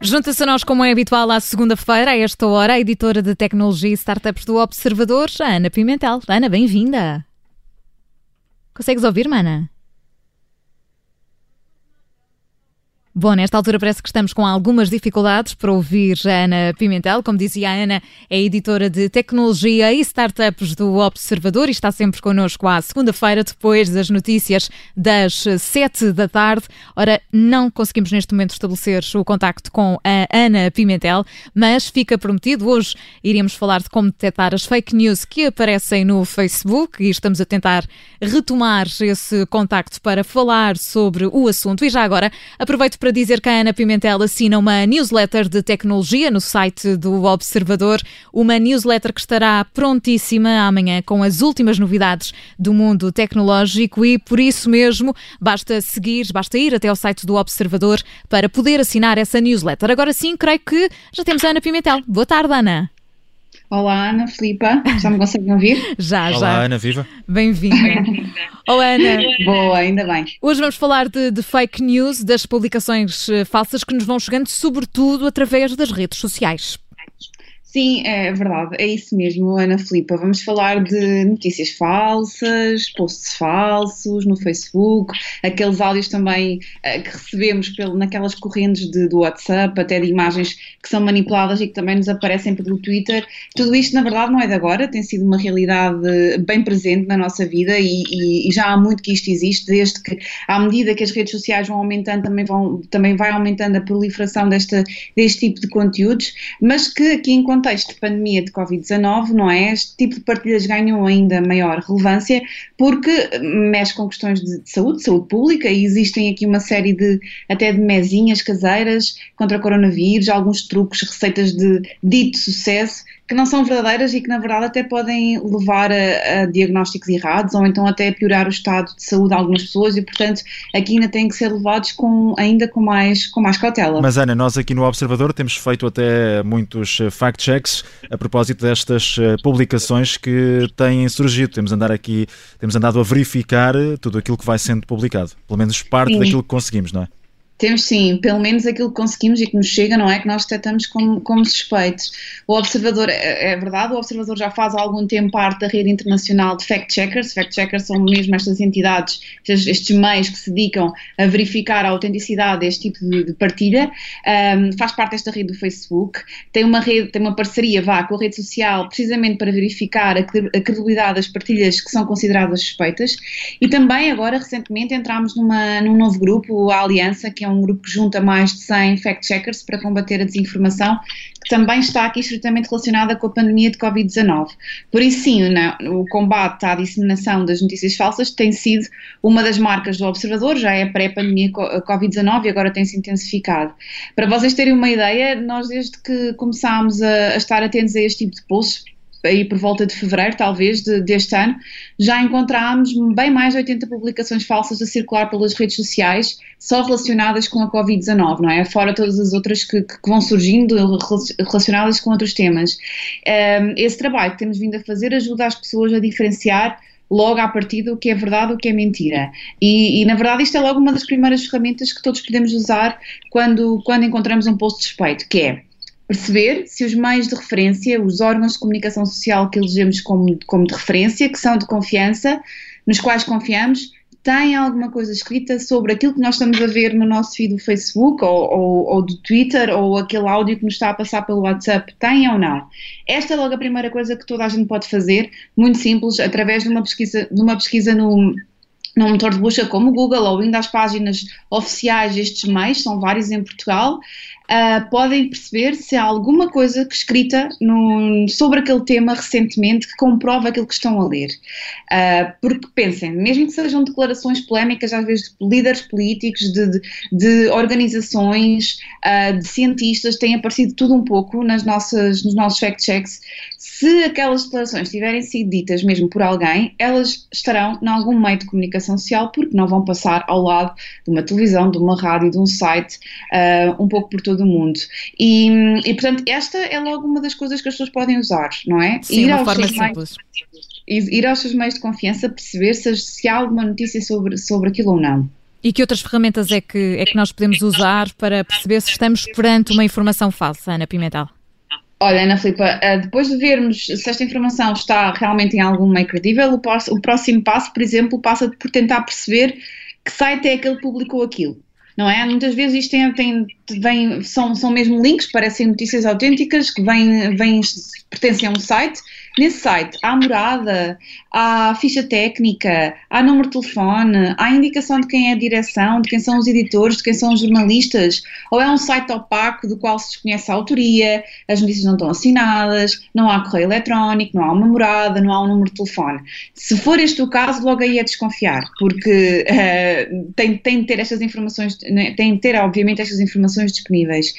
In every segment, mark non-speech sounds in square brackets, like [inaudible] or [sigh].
Junta-se a nós, como é habitual, à segunda-feira, a esta hora, a editora de tecnologia e startups do Observador, Ana Pimentel. Ana, bem-vinda. Consegues ouvir, mana? Bom, nesta altura parece que estamos com algumas dificuldades para ouvir a Ana Pimentel. Como dizia a Ana, é editora de tecnologia e startups do Observador e está sempre connosco à segunda-feira, depois das notícias das sete da tarde. Ora, não conseguimos neste momento estabelecer o contacto com a Ana Pimentel, mas fica prometido. Hoje iríamos falar de como detectar as fake news que aparecem no Facebook e estamos a tentar retomar esse contacto para falar sobre o assunto. E já agora, aproveito para dizer que a Ana Pimentel assina uma newsletter de tecnologia no site do Observador, uma newsletter que estará prontíssima amanhã com as últimas novidades do mundo tecnológico e por isso mesmo basta seguir, basta ir até ao site do Observador para poder assinar essa newsletter. Agora sim, creio que já temos a Ana Pimentel. Boa tarde, Ana. Olá, Ana Filipa. Já me conseguem ouvir? [laughs] Já, Olá, já. Ana, viva. Bem-vinda. Olá, Ana. Boa, ainda bem. Hoje vamos falar de, de fake news, das publicações eh, falsas que nos vão chegando, sobretudo através das redes sociais. Sim, é verdade, é isso mesmo, Ana Filipa. Vamos falar de notícias falsas, posts falsos no Facebook, aqueles áudios também uh, que recebemos pelo, naquelas correntes de, do WhatsApp, até de imagens que são manipuladas e que também nos aparecem pelo Twitter. Tudo isto, na verdade, não é de agora, tem sido uma realidade bem presente na nossa vida e, e, e já há muito que isto existe, desde que, à medida que as redes sociais vão aumentando, também, vão, também vai aumentando a proliferação deste tipo de conteúdos, mas que aqui enquanto contexto de pandemia de Covid-19, não é? Este tipo de partilhas ganham ainda maior relevância porque mexe com questões de saúde, saúde pública, e existem aqui uma série de, até de mesinhas caseiras contra coronavírus, alguns truques, receitas de dito sucesso que não são verdadeiras e que na verdade até podem levar a, a, diagnósticos errados ou então até a piorar o estado de saúde de algumas pessoas e portanto aqui ainda têm que ser levados com, ainda com mais, com mais cautela. Mas Ana, nós aqui no Observador temos feito até muitos eh, fact-checks a propósito destas eh, publicações que têm surgido. Temos, andar aqui, temos andado a verificar tudo aquilo que vai sendo publicado, pelo menos parte Sim. daquilo que conseguimos, não é? Temos sim, pelo menos aquilo que conseguimos e que nos chega, não é? Que nós detectamos como, como suspeitos. O Observador, é, é, verdade, o Observador já faz há algum tempo parte da rede internacional de fact-checkers. Fact-checkers são mesmo estas entidades, estes, estes, meios que se dedicam a verificar a autenticidade deste tipo de, de partilha. Um, faz parte desta rede do Facebook. Tem uma rede, tem uma parceria, vá, com a rede social, precisamente para verificar a, credibilidade das partilhas que são consideradas suspeitas. E também, agora, recentemente, entramos numa, num novo grupo, a Aliança, que é um grupo que junta mais de 100 fact-checkers para combater a desinformação, que também está aqui estritamente relacionada com a pandemia de Covid-19. Por isso, sim, o combate à disseminação das notícias falsas tem sido uma das marcas do Observador, já é pré-pandemia Covid-19 e agora tem-se intensificado. Para vocês terem uma ideia, nós desde que começámos a estar atentos a este tipo de posts, aí por volta de fevereiro, talvez, de, deste ano, já encontramos bem mais de 80 publicações falsas a circular pelas redes sociais, só relacionadas com a Covid-19, não é? Fora todas as outras que, que, vão surgindo relacionadas com outros temas. Esse trabalho que temos vindo a fazer ajuda as pessoas a diferenciar logo à partida o que é verdade e o que é mentira. E, e, na verdade isto é logo uma das primeiras ferramentas que todos podemos usar quando, quando encontramos um posto suspeito, que é perceber se os meios de referência, os órgãos de comunicação social que elegemos como, como de referência, que são de confiança, nos quais confiamos, têm alguma coisa escrita sobre aquilo que nós estamos a ver no nosso feed do Facebook ou, ou, ou, do Twitter ou aquele áudio que nos está a passar pelo WhatsApp, tem ou não? Esta é logo a primeira coisa que toda a gente pode fazer, muito simples, através de uma pesquisa, de uma pesquisa no, num motor de busca como o Google ou indo às páginas oficiais destes meios, são vários em Portugal, uh, podem perceber se há alguma coisa escrita no, sobre aquele tema recentemente que comprova aquilo que estão a ler. Uh, porque pensem, mesmo que sejam declarações polémicas, às vezes de líderes políticos, de, de, de organizações, uh, de cientistas, tem aparecido tudo um pouco nas nossas, nos nossos fact-checks. Se aquelas declarações tiverem sido ditas mesmo por alguém, elas estarão em algum meio de comunicação social porque não vão passar ao lado de uma televisão, de uma rádio, de um site, um pouco por todo todo o mundo. E, e, portanto, esta é logo uma das coisas que as pessoas podem usar, não é? Sim, ir uma forma simples. Meios, ir aos seus meios de confiança, perceber se, se há alguma notícia sobre, sobre aquilo ou não. E que outras ferramentas é que, é que nós podemos usar para perceber se estamos perante uma informação falsa, Ana Pimentel? Olha, Ana Filipa, eh, depois de vermos se esta informação está realmente em algum meio credível, o próximo passo, por exemplo, passa por tentar perceber que site é que publicou aquilo não é? Muitas vezes isto tem, tem, vem, são, são mesmo links, parecem notícias autênticas que vêm, vêm, pertencem a um site. Nesse site há morada, há ficha técnica, há número de telefone, há indicação de quem é a direção, de quem são os editores, de quem são os jornalistas, ou é um site opaco do qual se desconhece a autoria, as notícias não estão assinadas, não há correio eletrónico, não há uma morada, não há um número de telefone. Se for este o caso, logo aí é desconfiar, porque uh, tem, tem de ter estas informações, né, tem de ter, obviamente, estas informações disponíveis.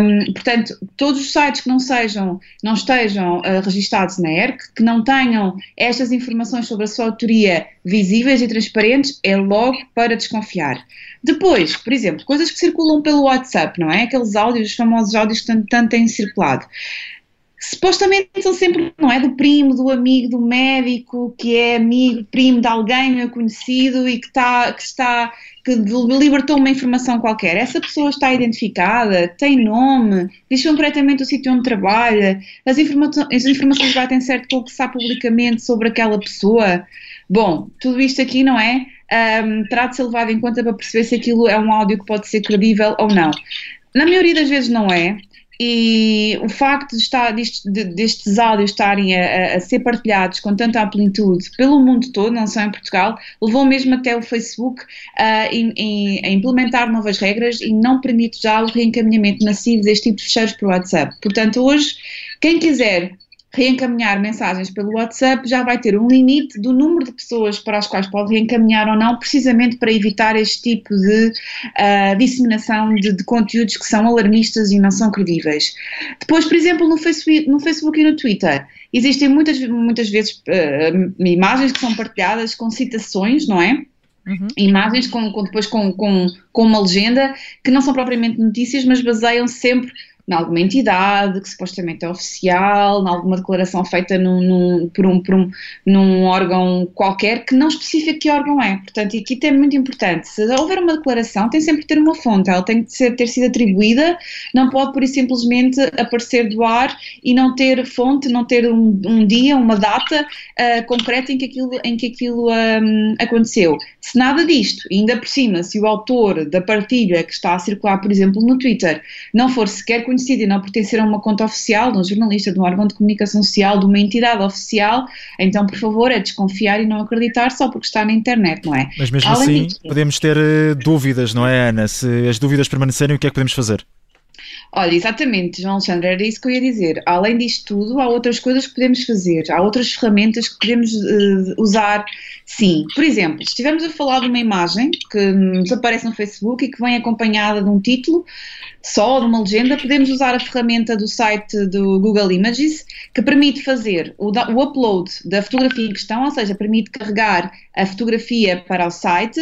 Um, portanto, todos os sites que não sejam, não estejam uh, registados na ERC, que não tenham estas informações sobre a sua autoria visíveis e transparentes, é logo para desconfiar. Depois, por exemplo, coisas que circulam pelo WhatsApp, não é? Aqueles áudios, os famosos áudios que tanto, tanto têm circulado supostamente são sempre, não é, do primo, do amigo, do médico, que é amigo, primo de alguém meu conhecido e que está, que está, que libertou uma informação qualquer. Essa pessoa está identificada, tem nome, diz concretamente o sítio onde trabalha, as, informa as informações batem certo com o que sabe publicamente sobre aquela pessoa. Bom, tudo isto aqui, não é? Um, terá de ser levado em conta para perceber se aquilo é um áudio que pode ser credível ou não. Na maioria das vezes não é. E o facto de estar, destes, destes áudios estarem a, a, ser partilhados com tanta amplitude pelo mundo todo, não só em Portugal, levou mesmo até o Facebook a, a implementar novas regras e não permite já o reencaminhamento massivo deste tipo de fecheiros para o WhatsApp. Portanto, hoje, quem quiser reencaminhar mensagens pelo WhatsApp já vai ter um limite do número de pessoas para as quais pode reencaminhar ou não, precisamente para evitar este tipo de uh, disseminação de, de, conteúdos que são alarmistas e não são credíveis. Depois, por exemplo, no Facebook, no Facebook e no Twitter, existem muitas, muitas vezes uh, imagens que são partilhadas com citações, não é? Uhum. Imagens com, com depois com, com, com uma legenda que não são propriamente notícias, mas baseiam-se sempre em alguma entidade que supostamente é oficial, em alguma declaração feita num, num, por, um, por um, num órgão qualquer que não especifica que órgão é. Portanto, aqui é muito importante. Se houver uma declaração, tem sempre que ter uma fonte, ela tem que ser, ter sido atribuída, não pode por isso simplesmente aparecer do ar e não ter fonte, não ter um, um dia, uma data uh, concreta em que aquilo, em que aquilo um, aconteceu. Se nada disto, ainda por cima, se o autor da partilha que está a circular, por exemplo, no Twitter, não for sequer conhecido, conhecido e não pertencer a uma conta oficial, de um jornalista, de um órgão de comunicação social, de uma entidade oficial, então, por favor, é desconfiar e não acreditar só porque está na internet, não é? Mas mesmo Além assim, disso, podemos ter uh, dúvidas, não é, Ana? Se as dúvidas permanecerem, o que é que podemos fazer? Olha, exatamente, João Alexandre, era isso que eu ia dizer. Além disto tudo, há outras coisas que podemos fazer, há outras ferramentas que podemos uh, usar, sim. Por exemplo, se estivermos a falar de uma imagem que nos aparece no Facebook e que vem acompanhada de um título, só de uma legenda, podemos usar a ferramenta do site do Google Images, que permite fazer o, o upload da fotografia em questão, ou seja, permite carregar a fotografia para o site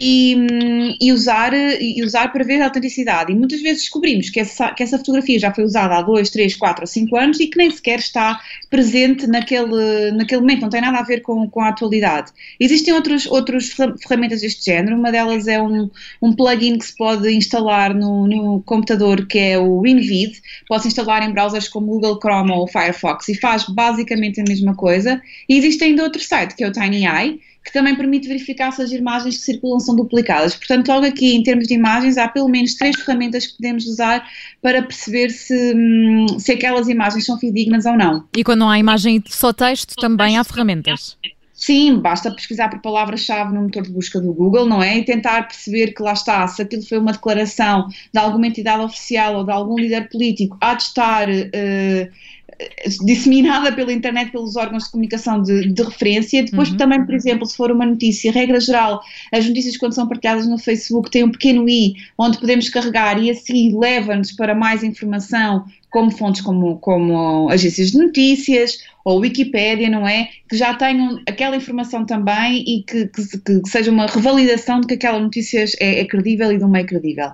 e, hum, e, usar, e usar para ver a autenticidade. E muitas vezes descobrimos que que essa fotografia já foi usada há 2, 3, 4 ou 5 anos e que nem sequer está presente naquele, naquele momento, não tem nada a ver com, com a atualidade. Existem outros, outras ferramentas deste género, uma delas é um, um plugin que se pode instalar no, no computador que é o WinVid, pode-se instalar em browsers como Google Chrome ou Firefox e faz basicamente a mesma coisa. E existe ainda outro site que é o TinyEye, que também permite verificar se as imagens que circulam são duplicadas. Portanto, logo aqui, em termos de imagens, há pelo menos três ferramentas que podemos usar para perceber se, hum, se aquelas imagens são fidedignas ou não. E quando não há imagem só texto, também há ferramentas. Sim, basta pesquisar por palavra-chave no motor de busca do Google, não é? E tentar perceber que lá está, se aquilo foi uma declaração de alguma entidade oficial ou de algum líder político, há de estar. Uh, disseminada pela internet pelos órgãos de comunicação de, de referência. Depois, uhum. também, por exemplo, se for uma notícia, regra geral, as notícias quando são partilhadas no Facebook têm um pequeno i onde podemos carregar e assim leva-nos para mais informação, como fontes como, como agências de notícias ou Wikipédia, não é? Que já tenham aquela informação também e que, que, que seja uma revalidação de que aquela notícia é, é credível e de um meio credível.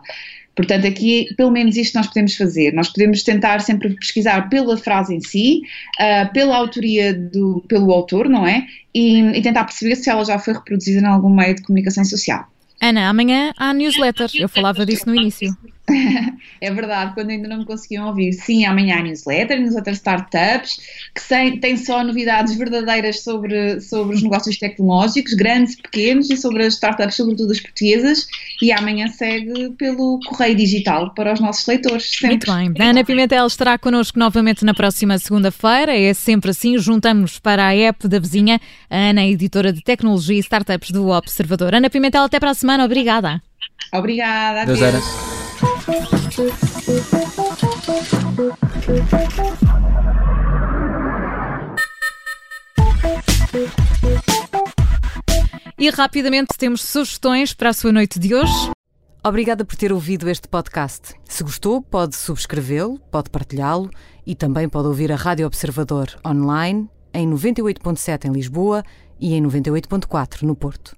Portanto, aqui, pelo menos isto nós podemos fazer. Nós podemos tentar sempre pesquisar pela frase em si, uh, pela autoria do, pelo autor, não é? E, e tentar perceber se ela já foi reproduzida em algum meio de comunicação social. Ana, amanhã há newsletter. Eu falava disso no início. É verdade, quando ainda não me conseguiam ouvir. Sim, amanhã há newsletter, newsletter startups, que tem só novidades verdadeiras sobre, sobre os negócios tecnológicos, grandes e pequenos, e sobre as startups, sobretudo as portuguesas. E amanhã segue pelo correio digital para os nossos leitores. Sempre. Muito bem. Ana Pimentel estará connosco novamente na próxima segunda-feira. É sempre assim. Juntamos para a app da vizinha. A Ana, editora de tecnologia e startups do Observador. Ana Pimentel, até para a semana. Obrigada. Obrigada. Deus, Ana. E rapidamente temos sugestões para a sua noite de hoje. Obrigada por ter ouvido este podcast. Se gostou, pode subscrevê-lo, pode partilhá-lo e também pode ouvir a Rádio Observador online em 98.7 em Lisboa e em 98.4 no Porto.